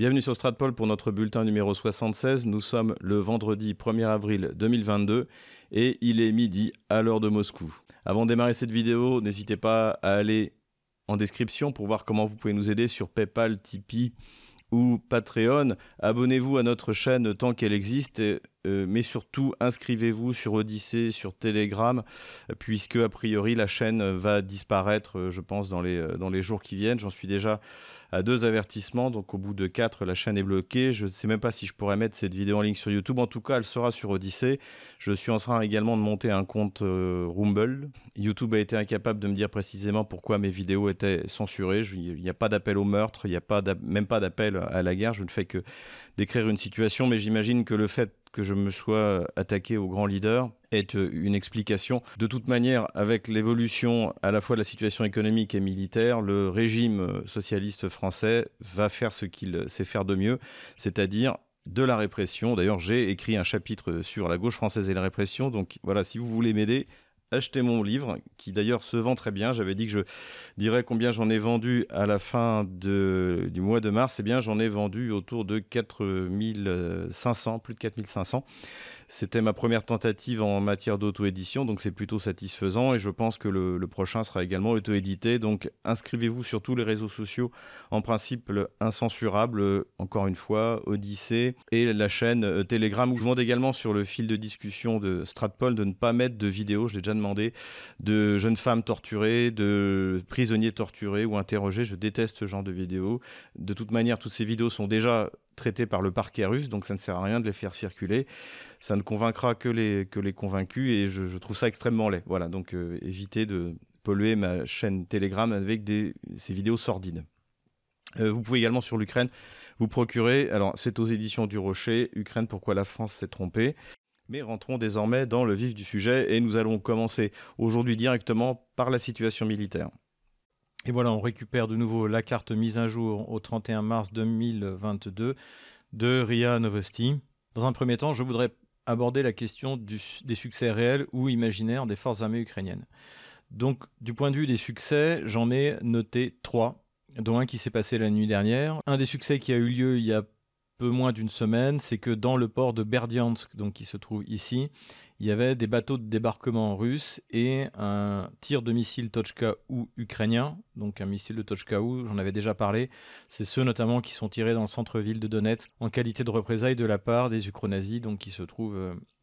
Bienvenue sur Stratpol pour notre bulletin numéro 76. Nous sommes le vendredi 1er avril 2022 et il est midi à l'heure de Moscou. Avant de démarrer cette vidéo, n'hésitez pas à aller en description pour voir comment vous pouvez nous aider sur PayPal, Tipeee ou Patreon. Abonnez-vous à notre chaîne tant qu'elle existe, euh, mais surtout inscrivez-vous sur Odyssée, sur Telegram, puisque a priori la chaîne va disparaître, euh, je pense, dans les, euh, dans les jours qui viennent. J'en suis déjà à deux avertissements. Donc au bout de quatre, la chaîne est bloquée. Je ne sais même pas si je pourrais mettre cette vidéo en ligne sur YouTube. En tout cas, elle sera sur Odyssey. Je suis en train également de monter un compte euh, Rumble. YouTube a été incapable de me dire précisément pourquoi mes vidéos étaient censurées. Il n'y a pas d'appel au meurtre, il n'y a pas même pas d'appel à la guerre. Je ne fais que décrire une situation, mais j'imagine que le fait que je me sois attaqué au grand leader est euh, une explication. De toute manière, avec l'évolution à la fois de la situation économique et militaire, le régime euh, socialiste français va faire ce qu'il sait faire de mieux, c'est-à-dire de la répression. D'ailleurs, j'ai écrit un chapitre sur la gauche française et la répression. Donc voilà, si vous voulez m'aider, achetez mon livre, qui d'ailleurs se vend très bien. J'avais dit que je dirais combien j'en ai vendu à la fin du mois de mars. Eh bien, j'en ai vendu autour de 4500, plus de 4500. C'était ma première tentative en matière d'auto-édition, donc c'est plutôt satisfaisant et je pense que le, prochain sera également auto-édité. Donc inscrivez-vous sur tous les réseaux sociaux, en principe incensurable, encore une fois, Odyssée et la chaîne euh, Telegram où je demande également sur le fil de discussion de Stratpol de ne pas mettre de vidéos, je l'ai déjà demandé, de jeunes femmes torturées, de prisonniers torturés ou interrogés. Je déteste ce genre de vidéos. De toute manière, toutes ces vidéos sont déjà traitées par le parquet russe, donc ça ne sert à rien de les faire circuler. Ça ne convaincra que les, que les convaincus et je, trouve ça extrêmement laid. Voilà, donc euh, évitez de polluer ma chaîne Telegram avec des, ces vidéos sordides. Euh, vous pouvez également sur l'Ukraine vous procurer, alors c'est aux éditions du Rocher, Ukraine, pourquoi la France s'est trompée. Mais rentrons désormais dans le vif du sujet et nous allons commencer aujourd'hui directement par la situation militaire. Et voilà, on récupère de nouveau la carte mise à jour au 31 mars 2022 de RIA Novosti. Dans un premier temps, je voudrais aborder la question des succès réels ou imaginaires des forces armées ukrainiennes. Donc, du point de vue des succès, j'en ai noté trois, dont un qui s'est passé la nuit dernière. Un des succès qui a eu lieu il y a peu moins d'une semaine, c'est que dans le port de Berdiansk, donc qui se trouve ici, il y avait des bateaux de débarquement russes et un tir de missile Tochka-U ukrainien, donc un missile de Tochka-U, j'en avais déjà parlé. C'est ceux notamment qui sont tirés dans le centre-ville de Donetsk en qualité de représailles de la part des Ukronazis, qui se trouvent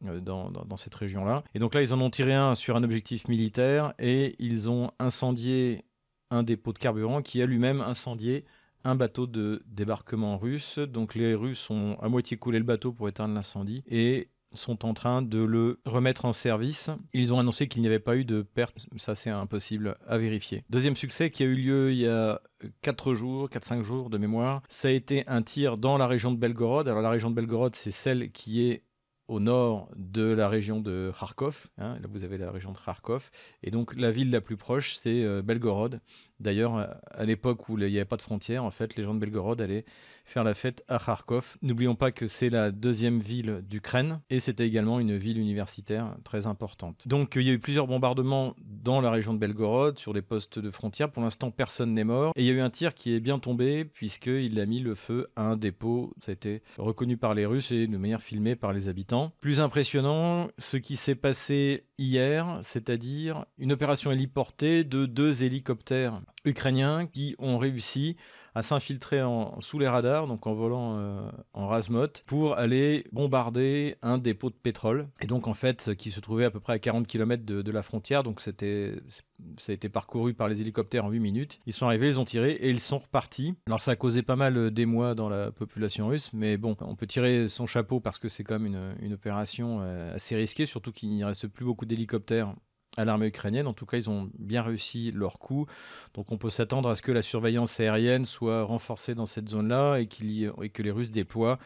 euh, dans, dans cette région-là. Et donc là, ils en ont tiré un sur un objectif militaire et ils ont incendié un dépôt de carburant qui a lui-même incendié un bateau de débarquement russe. Donc les Russes ont à moitié coulé le bateau pour éteindre l'incendie et sont en train de le remettre en service. Ils ont annoncé qu'il n'y avait pas eu de perte, ça c'est impossible à vérifier. Deuxième succès qui a eu lieu il y a 4 jours, 4-5 jours de mémoire, ça a été un tir dans la région de Belgorod. Alors la région de Belgorod c'est celle qui est au nord de la région de Kharkov. Hein. là, vous avez la région de Kharkov. Et donc, la ville la plus proche, c'est euh, Belgorod. D'ailleurs, à l'époque où il n'y avait pas de frontières, en fait, les gens de Belgorod allaient faire la fête à Kharkov. N'oublions pas que c'est la deuxième ville d'Ukraine et c'était également une ville universitaire très importante. Donc il y a eu plusieurs bombardements dans la région de Belgorod sur les postes de frontières. Pour l'instant, personne n'est mort. Et il y a eu un tir qui est bien tombé puisqu'il a mis le feu à un dépôt. Ça a été reconnu par les Russes et de manière filmée par les habitants. Plus impressionnant, ce qui s'est passé hier, c'est-à-dire une opération héliportée de deux hélicoptères ukrainiens qui ont réussi à s'infiltrer sous les radars, donc en volant euh, en Rasmot, pour aller bombarder un dépôt de pétrole. Et donc en fait, qui se trouvait à peu près à 40 km de, la frontière, donc c'était ça a été parcouru par les hélicoptères en 8 minutes. Ils sont arrivés, ils ont tiré et ils sont repartis. Alors ça a causé pas mal d'émoi dans la population russe, mais bon, on peut tirer son chapeau parce que c'est quand même une, une opération euh, assez risquée, surtout qu'il n'y reste plus beaucoup d'hélicoptères à l'armée ukrainienne. En tout cas, ils ont bien réussi leur coup. Donc on peut s'attendre à ce que la surveillance aérienne soit renforcée dans cette zone-là et, et, que les Russes déploient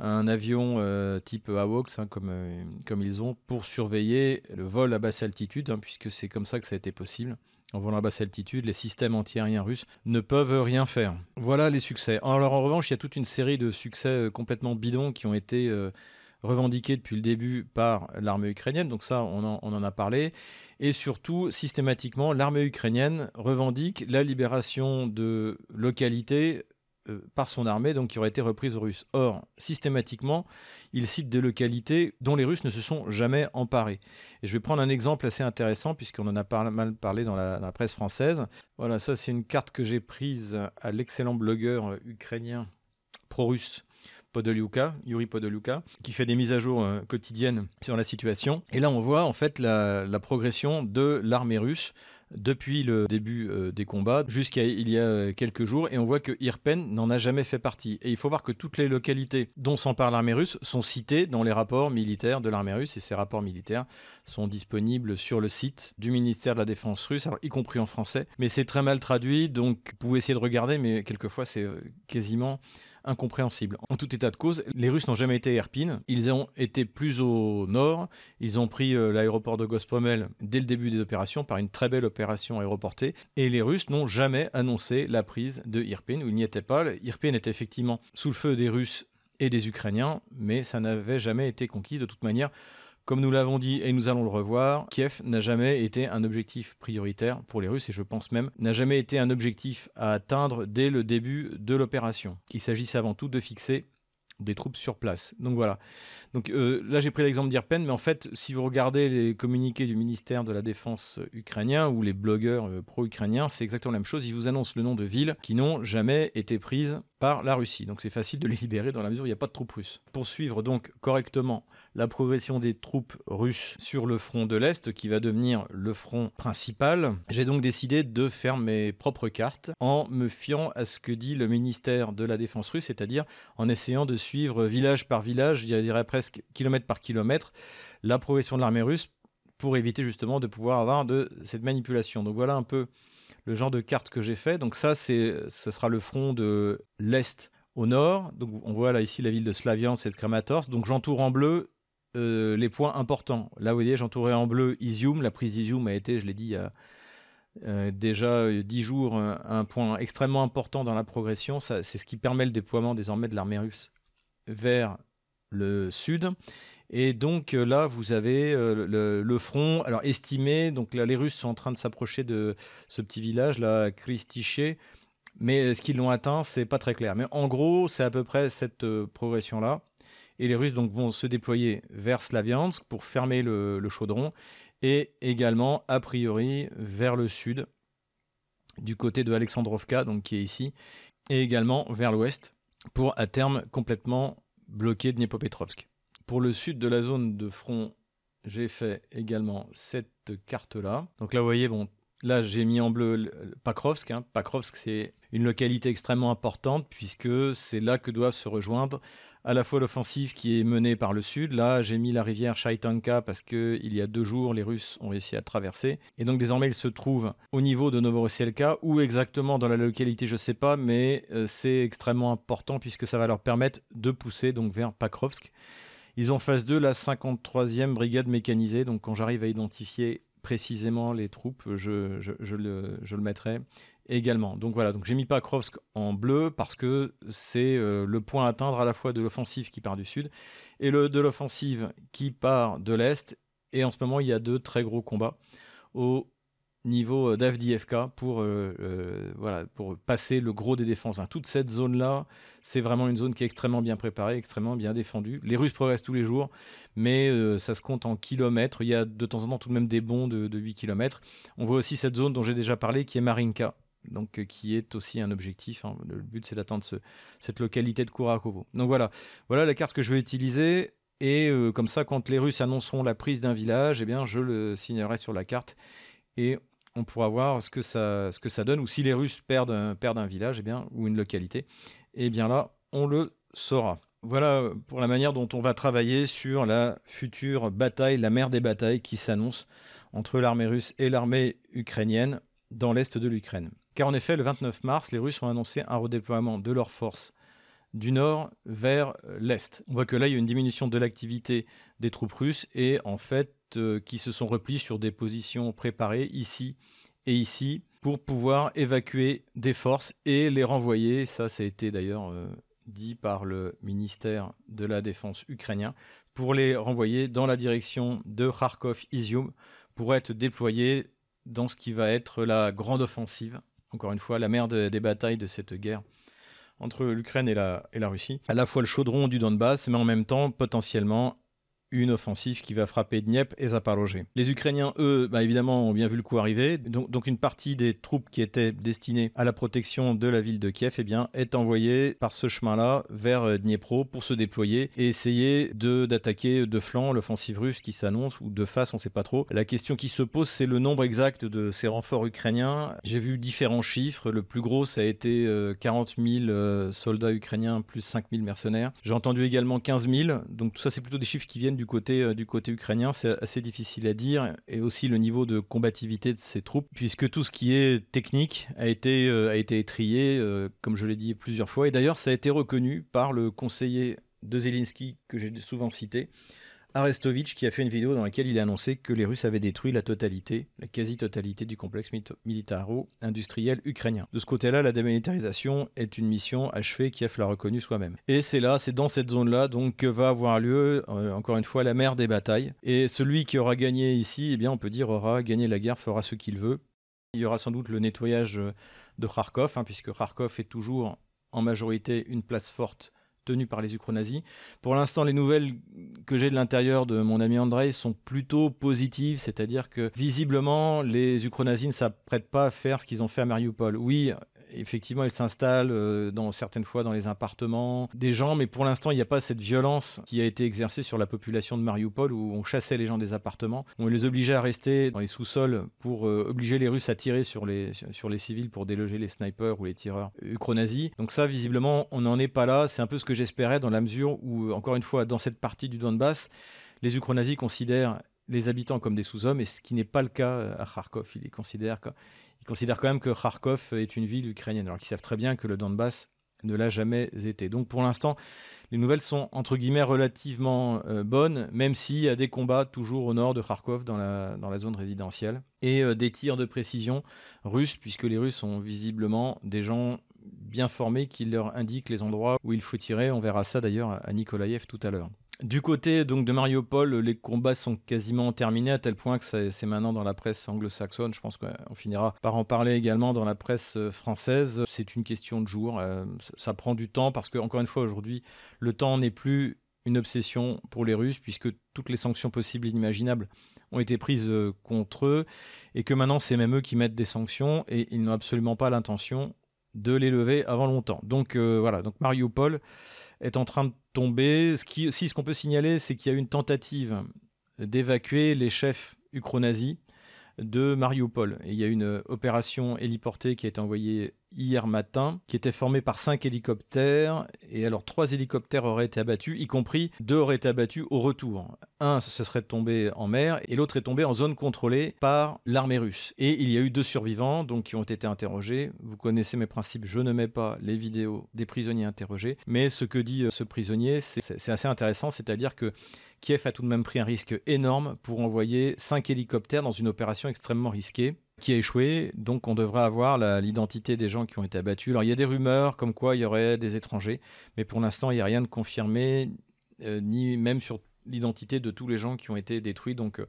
un avion euh, type AWACS, hein, comme, euh, comme ils ont, pour surveiller le vol à basse altitude, hein, puisque c'est comme ça que ça a été possible. En volant à basse altitude, les systèmes antiaériens russes ne peuvent rien faire. Voilà les succès. Alors en revanche, il y a toute une série de succès euh, complètement bidons qui ont été revendiqué depuis le début par l'armée ukrainienne, donc ça on en, a parlé, et surtout systématiquement l'armée ukrainienne revendique la libération de localités euh, par son armée, donc qui aurait été reprise aux Russes. Or, systématiquement, il cite des localités dont les Russes ne se sont jamais emparés. Et je vais prendre un exemple assez intéressant, puisqu'on en a mal parlé dans la presse française. Voilà, ça c'est une carte que j'ai prise à l'excellent blogueur ukrainien pro-russe Yuri Podoliuka, qui fait des mises à jour euh, quotidiennes sur la situation. Et là, on voit en fait la, progression de l'armée russe depuis le début euh, des combats jusqu'à il y a euh, quelques jours et on voit que Irpen n'en a jamais fait partie. Et il faut voir que toutes les localités dont s'empare l'armée russe sont citées dans les rapports militaires de l'armée russe et ces rapports militaires sont disponibles sur le site du ministère de la Défense russe, y compris en français. Mais c'est très mal traduit donc vous pouvez essayer de regarder mais quelquefois c'est quasiment incompréhensible. En tout état de cause, les Russes n'ont jamais été à Irpin. Ils ont été plus au nord. Ils ont pris euh, l'aéroport de Gospomel dès le début des opérations par une très belle opération aéroportée. Et les Russes n'ont jamais annoncé la prise de Irpin, où ils n'y étaient pas. Irpin était effectivement sous le feu des Russes et des Ukrainiens, mais ça n'avait jamais été conquis de toute manière. Comme nous l'avons dit et nous allons le revoir, Kiev n'a jamais été un objectif prioritaire pour les Russes et je pense même n'a jamais été un objectif à atteindre dès le début de l'opération. Il s'agissait avant tout de fixer des troupes sur place. Donc voilà. Donc euh, là j'ai pris l'exemple d'Irpen, mais en fait si vous regardez les communiqués du ministère de la Défense ukrainien ou les blogueurs euh, pro-ukrainiens, c'est exactement la même chose. Ils vous annoncent le nom de villes qui n'ont jamais été prises par la Russie. Donc c'est facile de les libérer dans la mesure où il n'y a pas de troupes russes. Pour suivre donc correctement la progression des troupes russes sur le front de l'Est, qui va devenir le front principal. J'ai donc décidé de faire mes propres cartes en me fiant à ce que dit le ministère de la Défense russe, c'est-à-dire en essayant de suivre village par village, je dirais presque kilomètre par kilomètre, la progression de l'armée russe pour éviter justement de pouvoir avoir de cette manipulation. Donc voilà un peu le genre de carte que j'ai fait. Donc ça, c'est, ce sera le front de l'Est au nord. Donc on voit là ici la ville de Slaviansk et de Kramatorsk. Donc j'entoure en bleu euh, les points importants. Là, vous voyez, j'entourais en bleu Izium. La prise d'Izium a été, je l'ai dit, il y a euh, déjà dix jours, un, point extrêmement important dans la progression. C'est ce qui permet le déploiement désormais de l'armée russe vers le sud. Et donc euh, là, vous avez le, front, alors estimé, donc là, les Russes sont en train de s'approcher de ce petit village, là, Kristiché, mais ce qu'ils l'ont atteint, c'est pas très clair. Mais en gros, c'est à peu près cette progression-là. Et les Russes donc, vont se déployer vers Slaviansk pour fermer le, chaudron et également, a priori, vers le sud, du côté de Alexandrovka, donc qui est ici, et également vers l'ouest, pour à terme complètement bloquer Dniepopetrovsk. Pour le sud de la zone de front, j'ai fait également cette carte-là. Donc là, vous voyez, bon, là j'ai mis en bleu Pakrovsk. Hein. Pakrovsk, c'est une localité extrêmement importante puisque c'est là que doivent se rejoindre à la fois l'offensive qui est menée par le sud. Là, j'ai mis la rivière Shaitanka parce qu'il y a deux jours, les Russes ont réussi à traverser. Et donc désormais, ils se trouvent au niveau de Novorossielka, ou exactement dans la localité, je ne sais pas, mais euh, c'est extrêmement important puisque ça va leur permettre de pousser donc vers Pakrovsk. Ils ont face d'eux la 53e brigade mécanisée. Donc quand j'arrive à identifier précisément les troupes, je le mettrai également. Donc voilà, donc j'ai mis Pakrovsk en bleu parce que c'est euh, le point à atteindre à la fois de l'offensive qui part du sud et de l'offensive qui part de l'est. Et en ce moment, il y a deux très gros combats au niveau euh, d'Avdiivka pour, euh, voilà, pour passer le gros des défenses. Hein. Toute cette zone-là, c'est vraiment une zone qui est extrêmement bien préparée, extrêmement bien défendue. Les Russes progressent tous les jours, mais ça se compte en kilomètres. Il y a de temps en temps tout de même des bonds de, de 8 kilomètres. On voit aussi cette zone dont j'ai déjà parlé, qui est Marinka donc euh, qui est aussi un objectif. Hein. Le but, c'est d'atteindre cette localité de Kurakovo. Donc voilà, voilà la carte que je vais utiliser. Et euh, comme ça, quand les Russes annonceront la prise d'un village, eh bien, je le signerai sur la carte et on pourra voir ce que ça, donne. Ou si les Russes perdent un, perdent un village, eh bien, ou une localité, eh bien là, on le saura. Voilà euh, pour la manière dont on va travailler sur la future bataille, la mer des batailles qui s'annonce entre l'armée russe et l'armée ukrainienne dans l'est de l'Ukraine. Car en effet, le 29 mars, les Russes ont annoncé un redéploiement de leurs forces du nord vers l'est. On voit que là, il y a une diminution de l'activité des troupes russes et en fait, euh, qui se sont repliés sur des positions préparées ici et ici pour pouvoir évacuer des forces et les renvoyer. Ça, ça a été d'ailleurs euh, dit par le ministère de la Défense ukrainien pour les renvoyer dans la direction de Kharkov-Izium pour être déployés dans ce qui va être la grande offensive encore une fois, la mère des batailles de cette guerre entre l'Ukraine et la, et la Russie, à la fois le chaudron du Donbass, mais en même temps potentiellement une offensive qui va frapper Dnieppe et Zaporozhye. Les Ukrainiens, eux, bah, évidemment, ont bien vu le coup arriver. Donc, donc, une partie des troupes qui étaient destinées à la protection de la ville de Kiev eh bien, est envoyée par ce chemin-là vers euh, Dniepro pour se déployer et essayer d'attaquer de, flanc l'offensive russe qui s'annonce ou de face, on ne sait pas trop. La question qui se pose, c'est le nombre exact de ces renforts ukrainiens. J'ai vu différents chiffres. Le plus gros, ça a été 40 euh, 000 euh, soldats ukrainiens plus 5 000 mercenaires. J'ai entendu également 15 000. Donc tout ça, c'est plutôt des chiffres qui viennent du côté, euh, du côté ukrainien, c'est assez difficile à dire, et aussi le niveau de combativité de ces troupes, puisque tout ce qui est technique a été, euh, a été étrié, euh, comme je l'ai dit plusieurs fois, et d'ailleurs ça a été reconnu par le conseiller de Zelensky, que j'ai souvent cité, Arestovitch qui a fait une vidéo dans laquelle il a annoncé que les Russes avaient détruit la totalité, la quasi-totalité du complexe militaro-industriel ukrainien. De ce côté-là, la démilitarisation est une mission achevée, Kiev l'a reconnu soi-même. Et c'est là, c'est dans cette zone-là, donc que va avoir lieu, euh, encore une fois, la mer des batailles. Et celui qui aura gagné ici, eh bien, on peut dire, aura gagné la guerre, fera ce qu'il veut. Il y aura sans doute le nettoyage de Kharkov, hein, puisque Kharkov est toujours en majorité une place forte tenus par les ukro-nazis. Pour l'instant, les nouvelles que j'ai de l'intérieur de mon ami Andrei sont plutôt positives, c'est-à-dire que visiblement, les ukro-nazis ne s'apprêtent pas à faire ce qu'ils ont fait à Mariupol. Oui, effectivement, elle s'installe euh, dans certaines fois dans les appartements des gens, mais pour l'instant, il n'y a pas cette violence qui a été exercée sur la population de Mariupol où on chassait les gens des appartements, on les obligeait à rester dans les sous-sols pour euh, obliger les Russes à tirer sur les, sur les civils pour déloger les snipers ou les tireurs ukro-nazis. Donc ça, visiblement, on n'en est pas là. C'est un peu ce que j'espérais dans la mesure où, encore une fois, dans cette partie du Donbass, les ukro-nazis considèrent les habitants comme des sous-hommes, et ce qui n'est pas le cas à Kharkov. Ils les considèrent ils considèrent quand même que Kharkov est une ville ukrainienne, alors qu'ils savent très bien que le Donbass ne l'a jamais été. Donc pour l'instant, les nouvelles sont entre guillemets relativement euh, bonnes, même s'il y a des combats toujours au nord de Kharkov dans la, dans la zone résidentielle, et euh, des tirs de précision russes, puisque les Russes ont visiblement des gens bien formés qui leur indiquent les endroits où il faut tirer. On verra ça d'ailleurs à Nikolaïev tout à l'heure. Du côté donc de Mariupol, les combats sont quasiment terminés à tel point que c'est maintenant dans la presse anglo-saxonne. Je pense qu'on finira par en parler également dans la presse euh, française. C'est une question de jour. Euh, ça prend du temps parce que encore une fois aujourd'hui, le temps n'est plus une obsession pour les Russes puisque toutes les sanctions possibles et inimaginables ont été prises euh, contre eux et que maintenant c'est même eux qui mettent des sanctions et ils n'ont absolument pas l'intention de les lever avant longtemps. Donc voilà, donc Mariupol est en train de tomber. Aussi, ce qu'on peut signaler, c'est qu'il y a eu une tentative d'évacuer les chefs ukro-nazis de Mariupol. Il y a une opération héliportée qui a été envoyée hier matin, qui était formée par cinq hélicoptères. Et alors, trois hélicoptères auraient été abattus, y compris deux auraient été abattus au retour. Un se serait tombé en mer et l'autre est tombé en zone contrôlée par l'armée russe. Et il y a eu deux survivants donc, qui ont été interrogés. Vous connaissez mes principes, je ne mets pas les vidéos des prisonniers interrogés. Mais ce que dit euh, ce prisonnier, c'est assez intéressant, c'est-à-dire que Kiev a tout de même pris un risque énorme pour envoyer cinq hélicoptères dans une opération extrêmement risquée qui a échoué. Donc on devrait avoir l'identité des gens qui ont été abattus. Alors il y a des rumeurs comme quoi il y aurait des étrangers, mais pour l'instant il n'y a rien de confirmé, euh, ni même sur l'identité de tous les gens qui ont été détruits. Donc euh,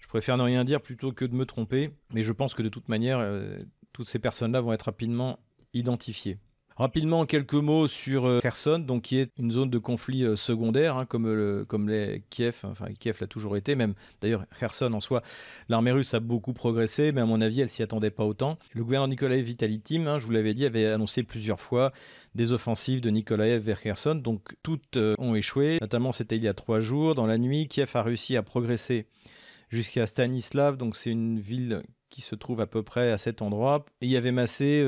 je préfère ne rien dire plutôt que de me tromper. Mais je pense que de toute manière, euh, toutes ces personnes-là vont être rapidement identifiées. Rapidement, quelques mots sur euh, Kherson, donc qui est une zone de conflit euh, secondaire, hein, comme, le, comme les Kiev, enfin Kiev l'a toujours été, même d'ailleurs Kherson en soi, l'armée russe a beaucoup progressé, mais à mon avis, elle s'y attendait pas autant. Le gouverneur Nikolaev Vitalitim, hein, je vous l'avais dit, avait annoncé plusieurs fois des offensives de Nikolaev vers Kherson, donc toutes euh, ont échoué, notamment c'était il y a trois jours. Dans la nuit, Kiev a réussi à progresser jusqu'à Stanislav, donc c'est une ville qui se trouve à peu près à cet endroit. Et il y avait massé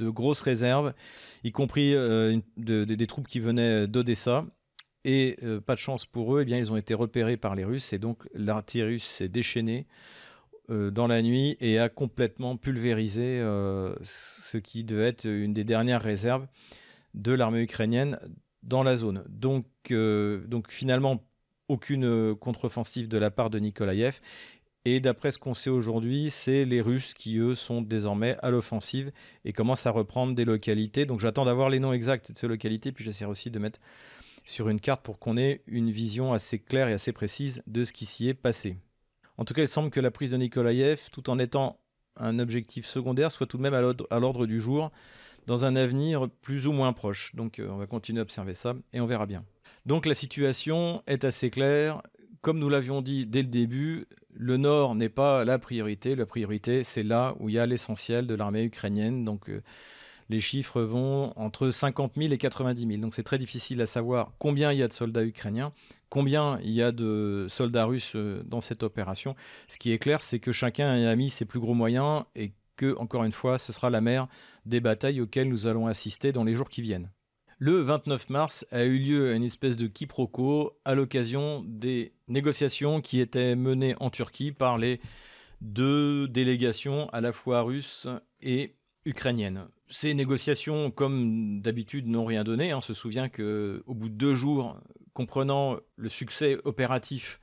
de grosses réserves, y compris euh, des troupes qui venaient d'Odessa. Et euh, pas de chance pour eux, eh bien, ils ont été repérés par les Russes et donc l'artillerie russe s'est déchaînée euh, dans la nuit et a complètement pulvérisé ce qui devait être une des dernières réserves de l'armée ukrainienne dans la zone. Donc, donc finalement, aucune contre-offensive de la part de Nikolaïev. Et d'après ce qu'on sait aujourd'hui, c'est les Russes qui, eux, sont désormais à l'offensive et commencent à reprendre des localités. Donc j'attends d'avoir les noms exacts de ces localités, puis j'essaierai aussi de mettre sur une carte pour qu'on ait une vision assez claire et assez précise de ce qui s'y est passé. En tout cas, il semble que la prise de Nikolaïev, tout en étant un objectif secondaire, soit tout de même à l'ordre du jour, dans un avenir plus ou moins proche. Donc on va continuer à observer ça et on verra bien. Donc la situation est assez claire. Comme nous l'avions dit dès le début, le nord n'est pas la priorité. La priorité, c'est là où il y a l'essentiel de l'armée ukrainienne. Donc les chiffres vont entre 50 000 et 90 000. Donc c'est très difficile à savoir combien il y a de soldats ukrainiens, combien il y a de soldats russes euh, dans cette opération. Ce qui est clair, c'est que chacun a mis ses plus gros moyens et que, encore une fois, ce sera la mer des batailles auxquelles nous allons assister dans les jours qui viennent. Le 29 mars a eu lieu une espèce de quiproquo à l'occasion des négociations qui étaient menées en Turquie par les deux délégations à la fois russes et ukrainiennes. Ces négociations, comme d'habitude, n'ont rien donné. On hein. se souvient qu'au bout de deux jours, comprenant le succès opératif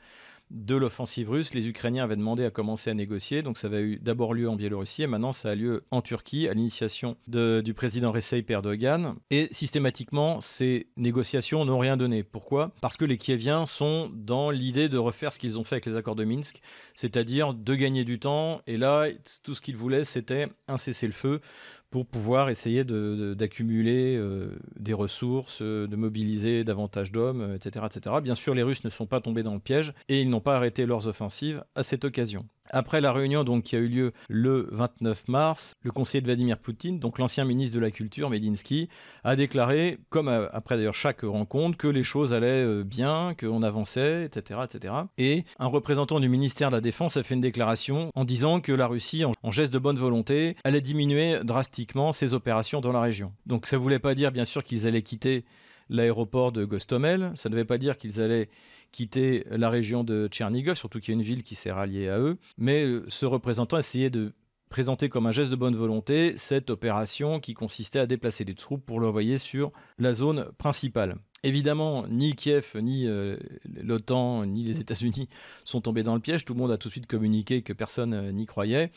de l'offensive russe, les Ukrainiens avaient demandé à commencer à négocier. Donc ça avait eu d'abord lieu en Biélorussie et maintenant ça a lieu en Turquie à l'initiation du président Recep Erdogan. Et systématiquement, ces négociations n'ont rien donné. Pourquoi? Parce que les Kieviens sont dans l'idée de refaire ce qu'ils ont fait avec les accords de Minsk, c'est-à-dire de gagner du temps. Et là, tout ce qu'ils voulaient, c'était un cessez-le-feu pour pouvoir essayer d'accumuler euh, des ressources, euh, de mobiliser davantage d'hommes, etc., euh, etc. Bien sûr, les Russes ne sont pas tombés dans le piège et ils n'ont pas arrêté leurs offensives à cette occasion. Après la réunion donc, qui a eu lieu le 29 mars, le conseiller de Vladimir Poutine, donc l'ancien ministre de la Culture, Medinsky, a déclaré, comme après d'ailleurs chaque rencontre, que les choses allaient euh, bien, qu'on avançait, etc., etc. Et un représentant du ministère de la Défense a fait une déclaration en disant que la Russie, en geste de bonne volonté, allait diminuer drastiquement ses opérations dans la région. Donc ça ne voulait pas dire bien sûr qu'ils allaient quitter l'aéroport de Gostomel, ça ne devait pas dire qu'ils allaient quitter la région de Tchernigov, surtout qu'il y a une ville qui s'est ralliée à eux. Mais euh, ce représentant essayait de présenter comme un geste de bonne volonté cette opération qui consistait à déplacer des troupes pour l'envoyer sur la zone principale. Évidemment, ni Kiev, ni euh, l'OTAN, ni les États-Unis sont tombés dans le piège. Tout le monde a tout de suite communiqué que personne euh, n'y croyait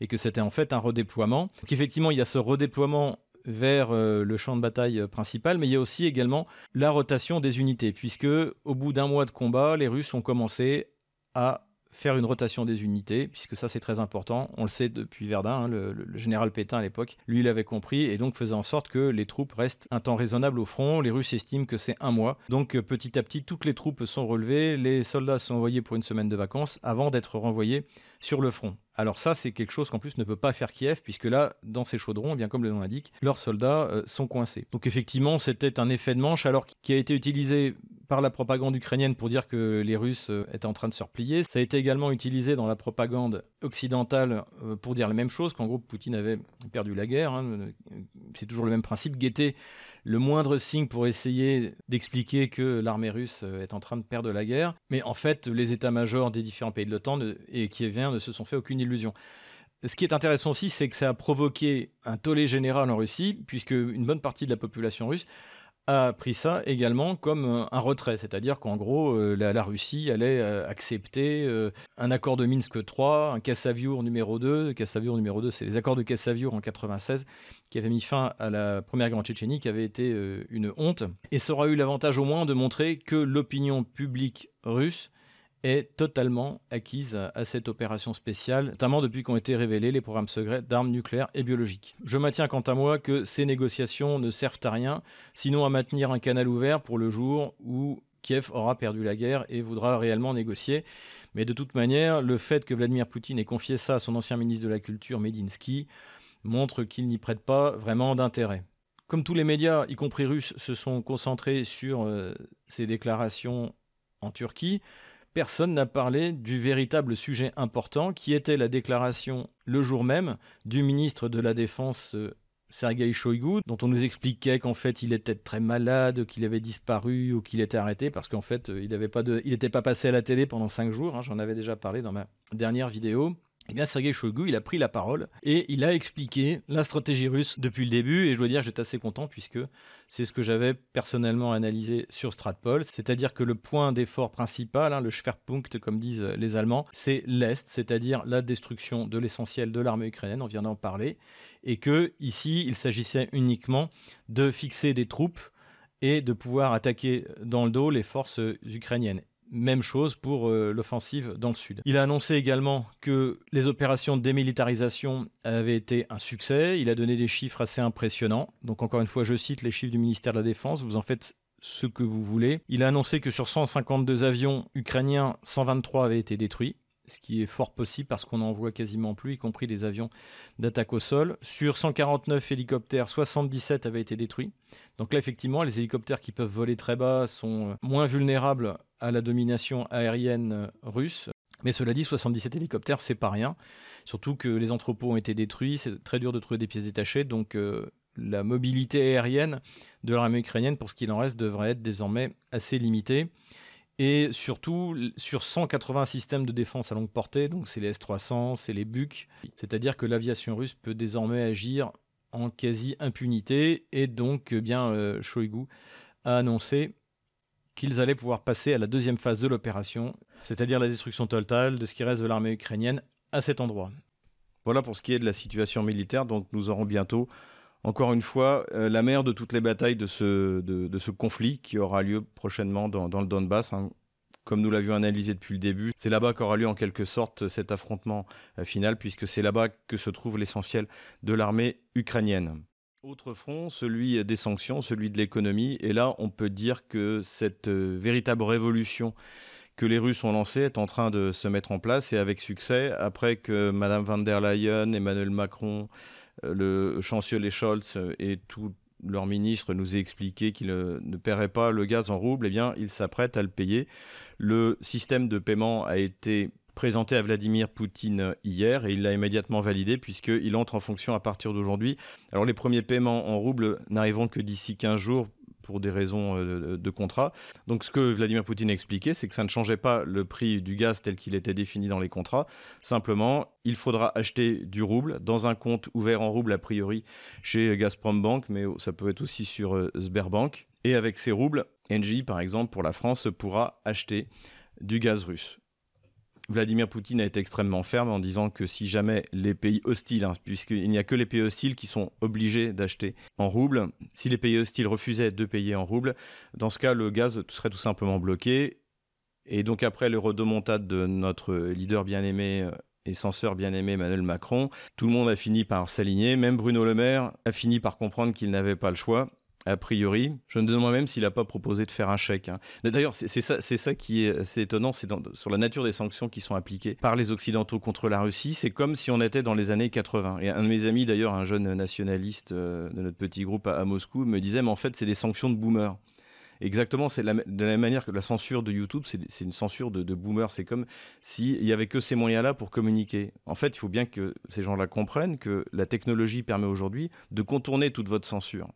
et que c'était en fait un redéploiement. Donc effectivement, il y a ce redéploiement vers euh, le champ de bataille principal, mais il y a aussi également la rotation des unités, puisque au bout d'un mois de combat, les Russes ont commencé à faire une rotation des unités, puisque ça c'est très important. On le sait depuis Verdun, hein, le, général Pétain à l'époque, lui il avait compris et donc faisait en sorte que les troupes restent un temps raisonnable au front. Les Russes estiment que c'est un mois. Donc euh, petit à petit, toutes les troupes sont relevées, les soldats sont envoyés pour une semaine de vacances avant d'être renvoyés sur le front. Alors ça, c'est quelque chose qu'en plus ne peut pas faire Kiev, puisque là, dans ces chaudrons, bien comme le nom l'indique, leurs soldats euh, sont coincés. Donc effectivement, c'était un effet de manche, alors qui a été utilisé par la propagande ukrainienne pour dire que les Russes euh, étaient en train de se replier. Ça a été également utilisé dans la propagande occidentale euh, pour dire la même chose, qu'en gros Poutine avait perdu la guerre. Hein. C'est toujours le même principe, guetter le moindre signe pour essayer d'expliquer que l'armée russe euh, est en train de perdre la guerre. Mais en fait, les états-majors des différents pays de l'OTAN et qui vient ne se sont fait aucune illusion. Ce qui est intéressant aussi, c'est que ça a provoqué un tollé général en Russie, puisque une bonne partie de la population russe a pris ça également comme euh, un retrait, c'est-à-dire qu'en gros, euh, la, Russie allait euh, accepter un accord de Minsk 3, un Kassaviour numéro 2. Kassaviour numéro 2, c'est les accords de Kassaviour en 96 qui avaient mis fin à la première guerre en Tchétchénie, qui avait été une honte. Et ça aura eu l'avantage au moins de montrer que l'opinion publique russe est totalement acquise à cette opération spéciale, notamment depuis qu'ont été révélés les programmes secrets d'armes nucléaires et biologiques. Je maintiens quant à moi que ces négociations ne servent à rien, sinon à maintenir un canal ouvert pour le jour où Kiev aura perdu la guerre et voudra réellement négocier. Mais de toute manière, le fait que Vladimir Poutine ait confié ça à son ancien ministre de la Culture, Medinsky, montre qu'il n'y prête pas vraiment d'intérêt. Comme tous les médias, y compris russes, se sont concentrés sur euh, ces déclarations en Turquie, personne n'a parlé du véritable sujet important qui était la déclaration le jour même du ministre de la Défense euh, Sergei Shoigu, dont on nous expliquait qu'en fait il était très malade, qu'il avait disparu ou qu'il était arrêté parce qu'en fait euh, il n'était pas, pas, passé à la télé pendant cinq jours. Hein, j'en avais déjà parlé dans ma dernière vidéo eh Sergei Shoigu, il a pris la parole et il a expliqué la stratégie russe depuis le début. Et je dois dire que j'étais assez content puisque c'est ce que j'avais personnellement analysé sur Stratpol. C'est-à-dire que le point d'effort principal, hein, le Schwerpunkt, comme disent les Allemands, c'est l'Est, c'est-à-dire la destruction de l'essentiel de l'armée ukrainienne. On vient d'en parler. Et que ici, il s'agissait uniquement de fixer des troupes et de pouvoir attaquer dans le dos les forces ukrainiennes même chose pour euh, l'offensive dans le sud. Il a annoncé également que les opérations de démilitarisation avaient été un succès. Il a donné des chiffres assez impressionnants. Donc encore une fois, je cite les chiffres du ministère de la Défense. Vous en faites ce que vous voulez. Il a annoncé que sur 152 avions ukrainiens, 123 avaient été détruits ce qui est fort possible parce qu'on n'en voit quasiment plus, y compris des avions d'attaque au sol. Sur 149 hélicoptères, 77 avaient été détruits. Donc là, effectivement, les hélicoptères qui peuvent voler très bas sont euh, moins vulnérables à la domination aérienne russe. Mais cela dit, 77 hélicoptères, c'est pas rien. Surtout que les entrepôts ont été détruits, c'est très dur de trouver des pièces détachées. Donc euh, la mobilité aérienne de l'armée ukrainienne, pour ce qu'il en reste, devrait être désormais assez limitée. Et surtout, sur 180 systèmes de défense à longue portée, donc c'est les S-300, c'est les Buk, c'est-à-dire que l'aviation russe peut désormais agir en quasi-impunité. Et donc, eh bien, euh, Shoigu a annoncé qu'ils allaient pouvoir passer à la deuxième phase de l'opération, c'est-à-dire la destruction totale de ce qui reste de l'armée ukrainienne à cet endroit. Voilà pour ce qui est de la situation militaire, donc nous aurons bientôt encore une fois, euh, la mère de toutes les batailles de ce, conflit qui aura lieu prochainement dans, le Donbass. Hein. Comme nous l'avions analysé depuis le début, c'est là-bas qu'aura lieu en quelque sorte cet affrontement euh, final, puisque c'est là-bas que se trouve l'essentiel de l'armée ukrainienne. Autre front, celui des sanctions, celui de l'économie. Et là, on peut dire que cette euh, véritable révolution que les Russes ont lancée est en train de se mettre en place et avec succès, après que Mme van der Leyen, Emmanuel Macron, euh, le chancelier Scholz et tous leurs ministres nous aient expliqué qu'ils ne paieraient pas le gaz en rouble, eh bien, ils s'apprêtent à le payer. Le système de paiement a été présenté à Vladimir Poutine hier et il l'a immédiatement validé puisqu'il entre en fonction à partir d'aujourd'hui. Alors les premiers paiements en rouble n'arriveront que d'ici 15 jours pour des raisons euh, de contrat. Donc ce que Vladimir Poutine a expliqué, c'est que ça ne changeait pas le prix du gaz tel qu'il était défini dans les contrats. Simplement, il faudra acheter du rouble dans un compte ouvert en rouble a priori chez Gazprom Bank, mais ça peut être aussi sur euh, Sberbank. Et avec ces roubles, Engie, par exemple, pour la France, pourra acheter du gaz russe. Vladimir Poutine a été extrêmement ferme en disant que si jamais les pays hostiles, hein, puisqu'il n'y a que les pays hostiles qui sont obligés d'acheter en roubles, si les pays hostiles refusaient de payer en roubles, dans ce cas, le gaz serait tout simplement bloqué. Et donc après le redemontade de notre leader bien-aimé euh, et censeur bien-aimé Emmanuel Macron, tout le monde a fini par s'aligner, même Bruno Le Maire a fini par comprendre qu'il n'avait pas le choix a priori. Je me demande même s'il n'a pas proposé de faire un chèque. Hein. D'ailleurs, c'est ça, qui est étonnant, c'est sur la nature des sanctions qui sont appliquées par les Occidentaux contre la Russie. C'est comme si on était dans les années 80. Et un de mes amis, d'ailleurs, un jeune nationaliste euh, de notre petit groupe à, Moscou, me disait, mais en fait, c'est des sanctions de boomers. Exactement, c'est de la même manière que la censure de YouTube, c'est une censure de, de boomers. C'est comme s'il n'y avait que ces moyens-là pour communiquer. En fait, il faut bien que ces gens-là comprennent que la technologie permet aujourd'hui de contourner toute votre censure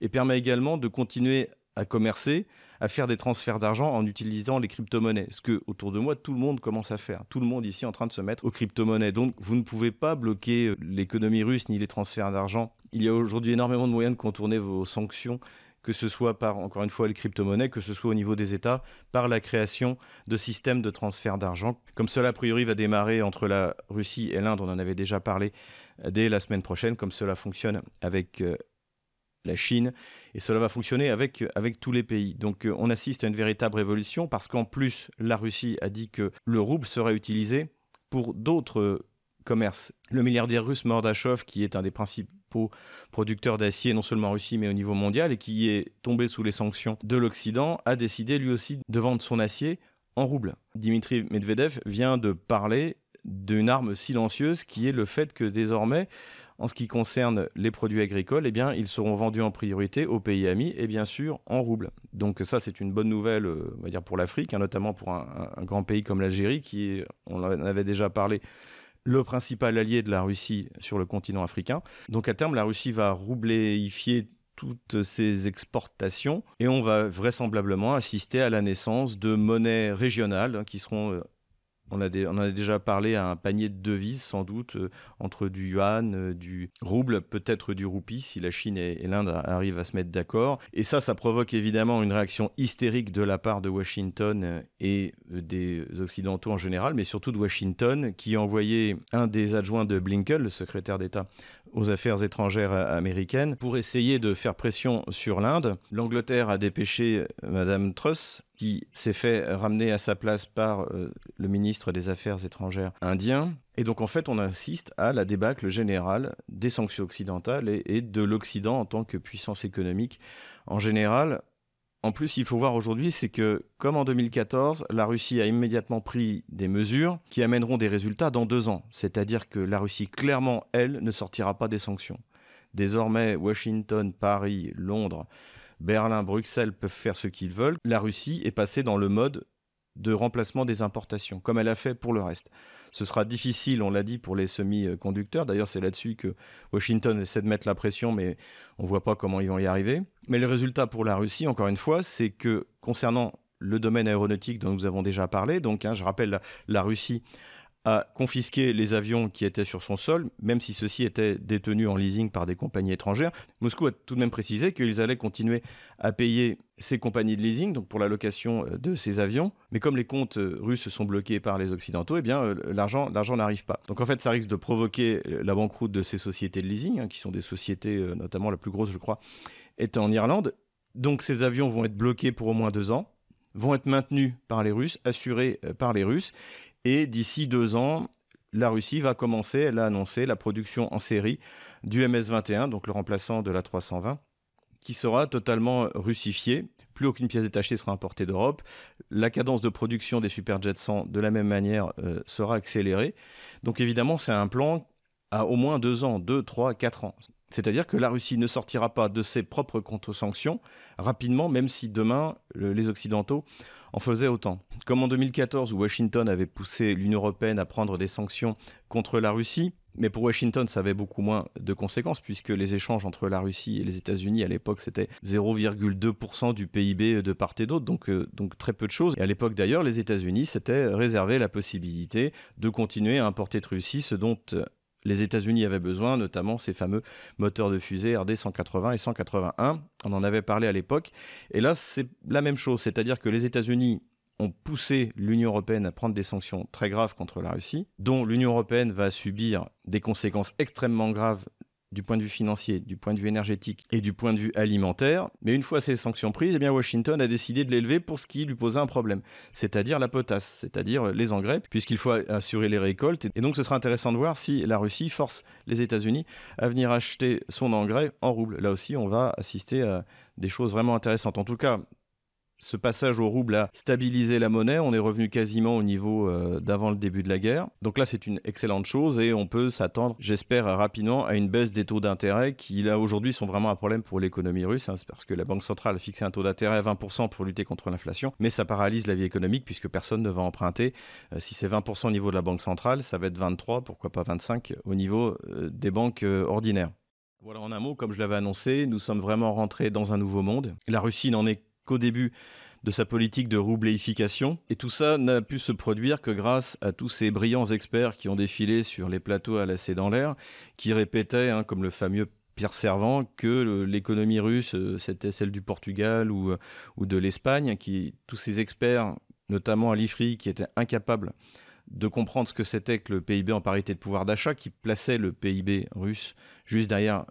et permet également de continuer à commercer, à faire des transferts d'argent en utilisant les crypto-monnaies. Ce que autour de moi, tout le monde commence à faire. Tout le monde ici est en train de se mettre aux crypto-monnaies. Donc, vous ne pouvez pas bloquer euh, l'économie russe ni les transferts d'argent. Il y a aujourd'hui énormément de moyens de contourner vos sanctions que ce soit par, encore une fois, les crypto-monnaies, que ce soit au niveau des États, par la création de systèmes de transfert d'argent. Comme cela, a priori, va démarrer entre la Russie et l'Inde, on en avait déjà parlé euh, dès la semaine prochaine, comme cela fonctionne avec euh, la Chine, et cela va fonctionner avec, tous les pays. Donc euh, on assiste à une véritable révolution parce qu'en plus, la Russie a dit que le rouble serait utilisé pour d'autres commerces. Le milliardaire russe Mordachov, qui est un des principaux producteurs d'acier, non seulement en Russie, mais au niveau mondial, et qui est tombé sous les sanctions de l'Occident, a décidé lui aussi de vendre son acier en rouble. Dimitri Medvedev vient de parler d'une arme silencieuse qui est le fait que désormais en ce qui concerne les produits agricoles, eh bien, ils seront vendus en priorité aux pays amis et bien sûr en roubles. Donc ça, c'est une bonne nouvelle, euh, on va dire pour l'Afrique, hein, notamment pour un, grand pays comme l'Algérie, qui on en avait déjà parlé, le principal allié de la Russie sur le continent africain. Donc à terme, la Russie va roubléifier toutes ses exportations et on va vraisemblablement assister à la naissance de monnaies régionales hein, qui seront euh, on, a a déjà parlé à un panier de devises, sans doute, euh, entre du yuan, euh, du rouble, peut-être du roupie, si la Chine et, l'Inde arrivent à se mettre d'accord. Et ça, ça provoque évidemment une réaction hystérique de la part de Washington euh, et des Occidentaux en général, mais surtout de Washington, qui a envoyé un des adjoints de Blinken, le secrétaire d'État aux affaires étrangères américaines pour essayer de faire pression sur l'Inde. L'Angleterre a dépêché Madame Truss, qui s'est fait ramener à sa place par euh, le ministre des Affaires étrangères indien. Et donc en fait, on assiste à la débâcle générale des sanctions occidentales et de l'Occident en tant que puissance économique en général. En plus, il faut voir aujourd'hui, c'est que, comme en 2014, la Russie a immédiatement pris des mesures qui amèneront des résultats dans deux ans. C'est-à-dire que la Russie, clairement, elle, ne sortira pas des sanctions. Désormais, Washington, Paris, Londres, Berlin, Bruxelles peuvent faire ce qu'ils veulent. La Russie est passée dans le mode de remplacement des importations, comme elle a fait pour le reste. Ce sera difficile, on l'a dit, pour les semi-conducteurs. D'ailleurs, c'est là-dessus que Washington essaie de mettre la pression, mais on ne voit pas comment ils vont y arriver. Mais le résultat pour la Russie, encore une fois, c'est que concernant le domaine aéronautique dont nous avons déjà parlé, donc hein, je rappelle, la Russie a confisqué les avions qui étaient sur son sol, même si ceux-ci étaient détenus en leasing par des compagnies étrangères. Moscou a tout de même précisé qu'ils allaient continuer à payer ces compagnies de leasing, donc pour la location euh, de ces avions. Mais comme les comptes euh, russes sont bloqués par les Occidentaux, eh bien euh, l'argent, l'argent n'arrive pas. Donc en fait, ça risque de provoquer la banqueroute de ces sociétés de leasing, hein, qui sont des sociétés, notamment la plus grosse, je crois, est en Irlande. Donc ces avions vont être bloqués pour au moins deux ans vont être maintenus par les Russes, assurés par les Russes. Et d'ici deux ans, la Russie va commencer, elle a annoncé la production en série du MS-21, donc le remplaçant de la 320, qui sera totalement russifié. Plus aucune pièce détachée sera importée d'Europe. La cadence de production des Superjets 100, de la même manière, euh, sera accélérée. Donc évidemment, c'est un plan à au moins deux ans, deux, trois, quatre ans. C'est-à-dire que la Russie ne sortira pas de ses propres contre-sanctions rapidement, même si demain, les Occidentaux en faisaient autant. Comme en 2014, où Washington avait poussé l'Union européenne à prendre des sanctions contre la Russie, mais pour Washington, ça avait beaucoup moins de conséquences, puisque les échanges entre la Russie et les États-Unis, à l'époque, c'était 0,2% du PIB de part et d'autre, donc, euh, donc très peu de choses. Et à l'époque, d'ailleurs, les États-Unis s'étaient réservé la possibilité de continuer à importer de Russie, ce dont euh, les États-Unis avaient besoin, notamment ces fameux moteurs de fusée RD 180 et 181. On en avait parlé à l'époque. Et là, c'est la même chose, c'est-à-dire que les États-Unis ont poussé l'Union européenne à prendre des sanctions très graves contre la Russie, dont l'Union européenne va subir des conséquences extrêmement graves du point de vue financier, du point de vue énergétique et du point de vue alimentaire. Mais une fois ces sanctions prises, eh Washington a décidé de l'élever pour ce qui lui posait un problème, c'est-à-dire la potasse, c'est-à-dire les engrais, puisqu'il faut assurer les récoltes. Et donc ce sera intéressant de voir si la Russie force les États-Unis à venir acheter son engrais en rouble. Là aussi, on va assister à des choses vraiment intéressantes. En tout cas, ce passage au rouble a stabilisé la monnaie. On est revenu quasiment au niveau euh, d'avant le début de la guerre. Donc là, c'est une excellente chose et on peut s'attendre, j'espère, rapidement à une baisse des taux d'intérêt qui, là, aujourd'hui, sont vraiment un problème pour l'économie russe. Hein. C'est parce que la Banque centrale a fixé un taux d'intérêt à 20% pour lutter contre l'inflation. Mais ça paralyse la vie économique puisque personne ne va emprunter. Euh, si c'est 20% au niveau de la Banque centrale, ça va être 23, pourquoi pas 25 au niveau euh, des banques ordinaires. Voilà, en un mot, comme je l'avais annoncé, nous sommes vraiment rentrés dans un nouveau monde. La Russie n'en est qu'au début de sa politique de roubléification. Et tout ça n'a pu se produire que grâce à tous ces brillants experts qui ont défilé sur les plateaux à lasser dans l'air, qui répétaient, hein, comme le fameux Pierre Servant, que l'économie russe, euh, c'était celle du Portugal ou, euh, ou de l'Espagne, qui tous ces experts, notamment à l'IFRI, qui étaient incapables de comprendre ce que c'était que le PIB en parité de pouvoir d'achat, qui plaçait le PIB russe juste derrière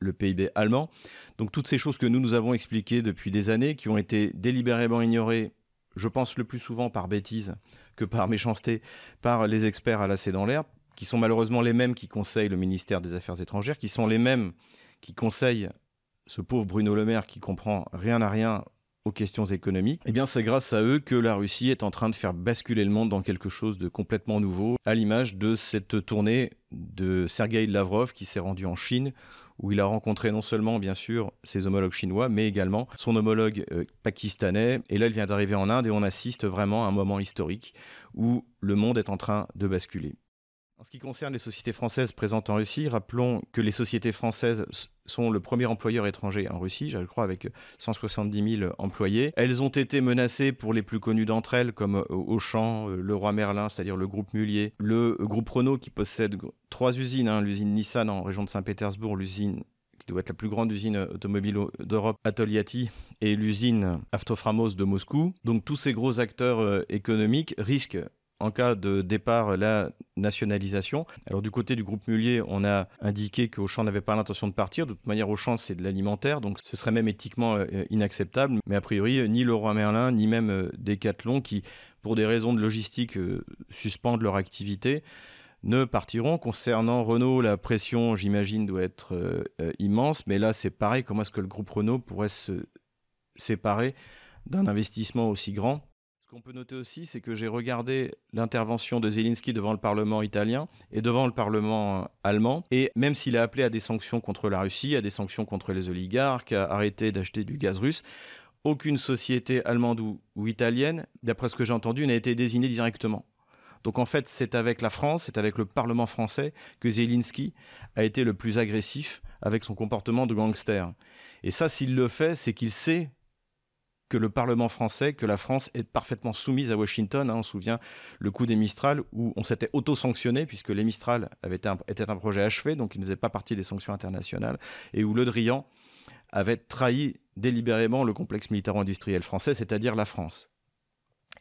le PIB allemand. Donc toutes ces choses que nous nous avons expliquées depuis des années, qui ont été délibérément ignorées, je pense le plus souvent par bêtise que par méchanceté, par les experts à lasser dans l'air, qui sont malheureusement les mêmes qui conseillent le ministère des Affaires étrangères, qui sont les mêmes qui conseillent ce pauvre Bruno Le Maire qui comprend rien à rien aux questions économiques, eh bien c'est grâce à eux que la Russie est en train de faire basculer le monde dans quelque chose de complètement nouveau, à l'image de cette tournée de Sergei Lavrov qui s'est rendu en Chine où il a rencontré non seulement, bien sûr, ses homologues chinois, mais également son homologue euh, pakistanais. Et là, il vient d'arriver en Inde et on assiste vraiment à un moment historique où le monde est en train de basculer. En ce qui concerne les sociétés françaises présentes en Russie, rappelons que les sociétés françaises sont le premier employeur étranger en Russie, je crois, avec 170 000 employés. Elles ont été menacées pour les plus connues d'entre elles, comme euh, Auchan, euh, le Roi Merlin, c'est-à-dire le groupe Mullier, le groupe Renault qui possède trois usines, hein, l'usine Nissan en région de Saint-Pétersbourg, l'usine qui doit être la plus grande usine automobile d'Europe, Atoliati, et l'usine Aftoframos de Moscou. Donc tous ces gros acteurs euh, économiques risquent en cas de départ la nationalisation. Alors du côté du groupe Mullier, on a indiqué qu'Auchan n'avait pas l'intention de partir. De toute manière, Auchan, c'est de l'alimentaire, donc ce serait même éthiquement euh, inacceptable. Mais a priori, ni Leroy Merlin, ni même euh, Decathlon, qui, pour des raisons de logistique, euh, suspendent leur activité, ne partiront. Concernant Renault, la pression, j'imagine, doit être immense. Mais là, c'est pareil. Comment est-ce que le groupe Renault pourrait se séparer d'un investissement aussi grand qu'on peut noter aussi, c'est que j'ai regardé l'intervention de Zelensky devant le Parlement italien et devant le Parlement allemand. Et même s'il a appelé à des sanctions contre la Russie, à des sanctions contre les oligarques, à arrêter d'acheter du gaz russe, aucune société allemande ou, italienne, d'après ce que j'ai entendu, n'a été désignée directement. Donc en fait, c'est avec la France, c'est avec le Parlement français que Zelensky a été le plus agressif avec son comportement de gangster. Et ça, s'il le fait, c'est qu'il sait que le Parlement français, que la France est parfaitement soumise à Washington. Hein. on se souvient le coup des Mistral où on s'était auto-sanctionné puisque les Mistral avaient un, étaient un projet achevé, donc il ne faisait pas partie des sanctions internationales, et où Le Drian avait trahi délibérément le complexe militaro-industriel français, c'est-à-dire la France.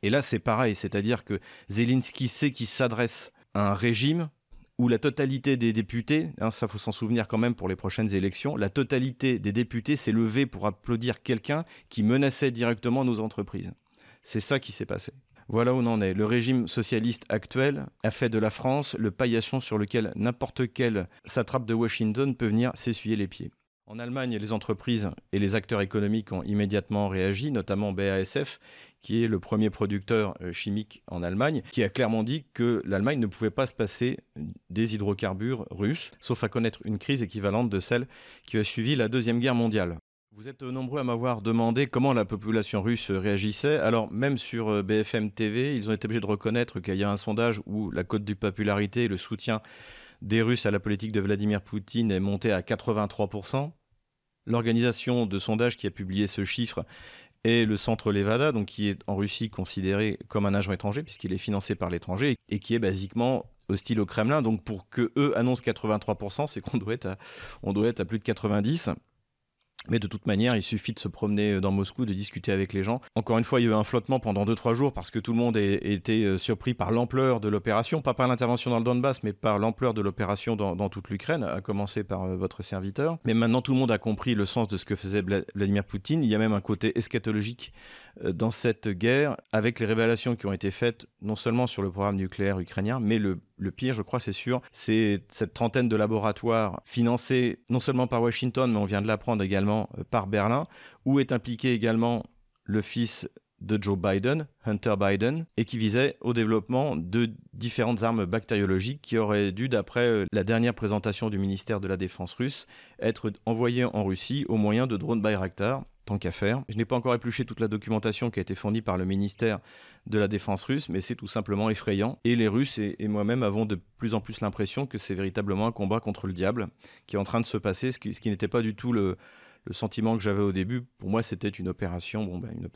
Et là, c'est pareil, c'est-à-dire que Zelensky sait qu'il s'adresse à un régime où la totalité des députés, hein, ça faut s'en souvenir quand même pour les prochaines élections, la totalité des députés s'est levée pour applaudir quelqu'un qui menaçait directement nos entreprises. C'est ça qui s'est passé. Voilà où on en est. Le régime socialiste actuel a fait de la France le paillasson sur lequel n'importe quel satrape de Washington peut venir s'essuyer les pieds. En Allemagne, les entreprises et les acteurs économiques ont immédiatement réagi, notamment BASF, qui est le premier producteur euh, chimique en Allemagne, qui a clairement dit que l'Allemagne ne pouvait pas se passer des hydrocarbures russes, sauf à connaître une crise équivalente de celle qui a suivi la Deuxième Guerre mondiale. Vous êtes nombreux à m'avoir demandé comment la population russe réagissait. Alors même sur euh, BFM TV, ils ont été obligés de reconnaître qu'il y a un sondage où la cote de popularité et le soutien des Russes à la politique de Vladimir Poutine est monté à 83%. L'organisation de sondage qui a publié ce chiffre est le centre Levada, donc qui est en Russie considéré comme un agent étranger puisqu'il est financé par l'étranger et qui est basiquement hostile au Kremlin. Donc pour que eux annoncent 83%, c'est qu'on doit être on doit être à plus de 90. Mais de toute manière, il suffit de se promener dans Moscou, de discuter avec les gens. Encore une fois, il y a eu un flottement pendant 2-3 jours parce que tout le monde a été euh, surpris par l'ampleur de l'opération, pas par l'intervention dans le Donbass, mais par l'ampleur de l'opération dans, toute l'Ukraine, à commencer par euh, votre serviteur. Mais maintenant, tout le monde a compris le sens de ce que faisait Vladimir Poutine. Il y a même un côté eschatologique euh, dans cette guerre, avec les révélations qui ont été faites, non seulement sur le programme nucléaire ukrainien, mais le le pire, je crois, c'est sûr, c'est cette trentaine de laboratoires financés non seulement par Washington, mais on vient de l'apprendre également euh, par Berlin, où est impliqué également le fils de Joe Biden, Hunter Biden, et qui visait au développement de différentes armes bactériologiques qui auraient dû, d'après euh, la dernière présentation du ministère de la Défense russe, être envoyées en Russie au moyen de drones Bayraktar, qu'à faire. Je n'ai pas encore épluché toute la documentation qui a été fournie par le ministère de la Défense russe, mais c'est tout simplement effrayant. Et les Russes et, moi-même avons de plus en plus l'impression que c'est véritablement un combat contre le diable qui est en train de se passer, ce qui, n'était pas du tout le, sentiment que j'avais au début. Pour moi, c'était une opération, ben,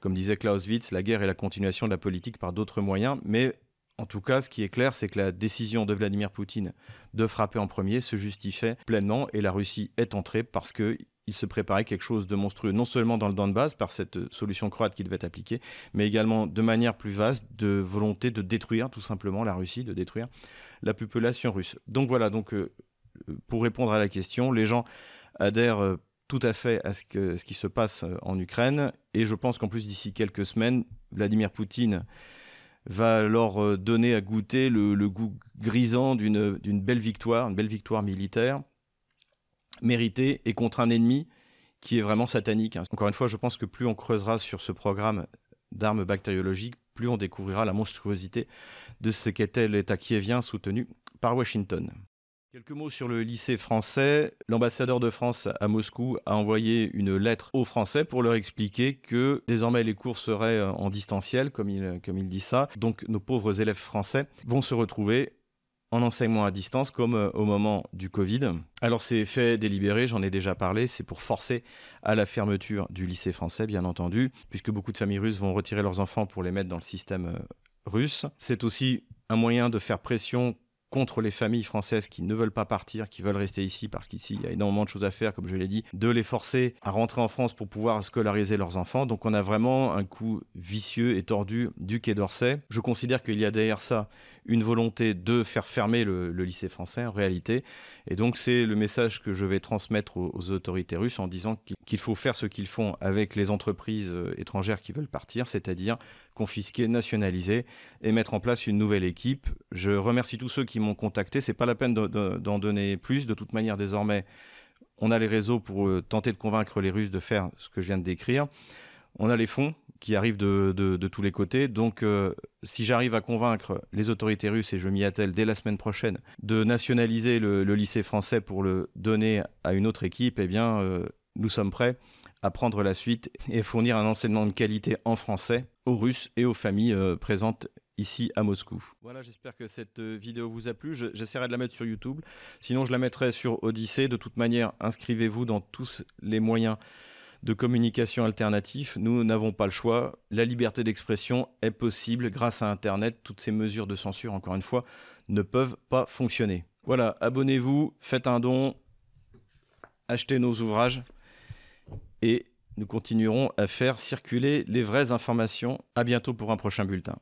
comme disait Clausewitz, la guerre est la continuation de la politique par d'autres moyens, mais en tout cas, ce qui est clair, c'est que la décision de Vladimir Poutine de frapper en premier se justifiait pleinement et la Russie est entrée parce que il se préparait quelque chose de monstrueux, non seulement dans le Donbass, par cette euh, solution croate qui devait appliquer, mais également de manière plus vaste, de volonté de détruire tout simplement la Russie, de détruire la population russe. Donc voilà, donc, euh, pour répondre à la question, les gens adhèrent euh, tout à fait à ce qui se passe en Ukraine, et je pense qu'en plus d'ici quelques semaines, Vladimir Poutine va leur donner à goûter le, le goût grisant d'une belle victoire, une belle victoire militaire mérité et contre un ennemi qui est vraiment satanique. Hein. Encore une fois, je pense que plus on creusera sur ce programme d'armes bactériologiques, plus on découvrira la monstruosité de ce qu'était l'État kievien soutenu par Washington. Quelques mots sur le lycée français. L'ambassadeur de France à Moscou a envoyé une lettre aux Français pour leur expliquer que désormais les cours seraient en distanciel, comme il, comme il dit ça. Donc nos pauvres élèves français vont se retrouver en enseignement à distance comme euh, au moment du Covid. Alors c'est fait délibéré, j'en ai déjà parlé, c'est pour forcer à la fermeture du lycée français bien entendu, puisque beaucoup de familles russes vont retirer leurs enfants pour les mettre dans le système euh, russe. C'est aussi un moyen de faire pression contre les familles françaises qui ne veulent pas partir, qui veulent rester ici parce qu'ici il y a énormément de choses à faire, comme je l'ai dit, de les forcer à rentrer en France pour pouvoir scolariser leurs enfants. Donc on a vraiment un coup vicieux et tordu du Quai d'Orsay. Je considère qu'il y a derrière ça une volonté de faire fermer le, lycée français en réalité. Et donc c'est le message que je vais transmettre aux, autorités russes en disant qu'il faut faire ce qu'ils font avec les entreprises euh, étrangères qui veulent partir, c'est-à-dire confisquer, nationaliser et mettre en place une nouvelle équipe. Je remercie tous ceux qui m'ont contacté. C'est pas la peine d'en donner plus. De toute manière, désormais, on a les réseaux pour euh, tenter de convaincre les Russes de faire ce que je viens de décrire. On a les fonds qui arrivent de, tous les côtés. Donc, euh, si j'arrive à convaincre les autorités russes, et je m'y attelle dès la semaine prochaine, de nationaliser le, lycée français pour le donner à une autre équipe, eh bien, euh, nous sommes prêts à prendre la suite et fournir un enseignement de qualité en français aux Russes et aux familles euh, présentes ici à Moscou. Voilà, j'espère que cette vidéo vous a plu. J'essaierai de la mettre sur YouTube. Sinon, je la mettrai sur Odyssée. De toute manière, inscrivez-vous dans tous les moyens de communication alternatif. Nous n'avons pas le choix. La liberté d'expression est possible grâce à Internet. Toutes ces mesures de censure, encore une fois, ne peuvent pas fonctionner. Voilà, abonnez-vous, faites un don, achetez nos ouvrages et nous continuerons à faire circuler les vraies informations. À bientôt pour un prochain bulletin.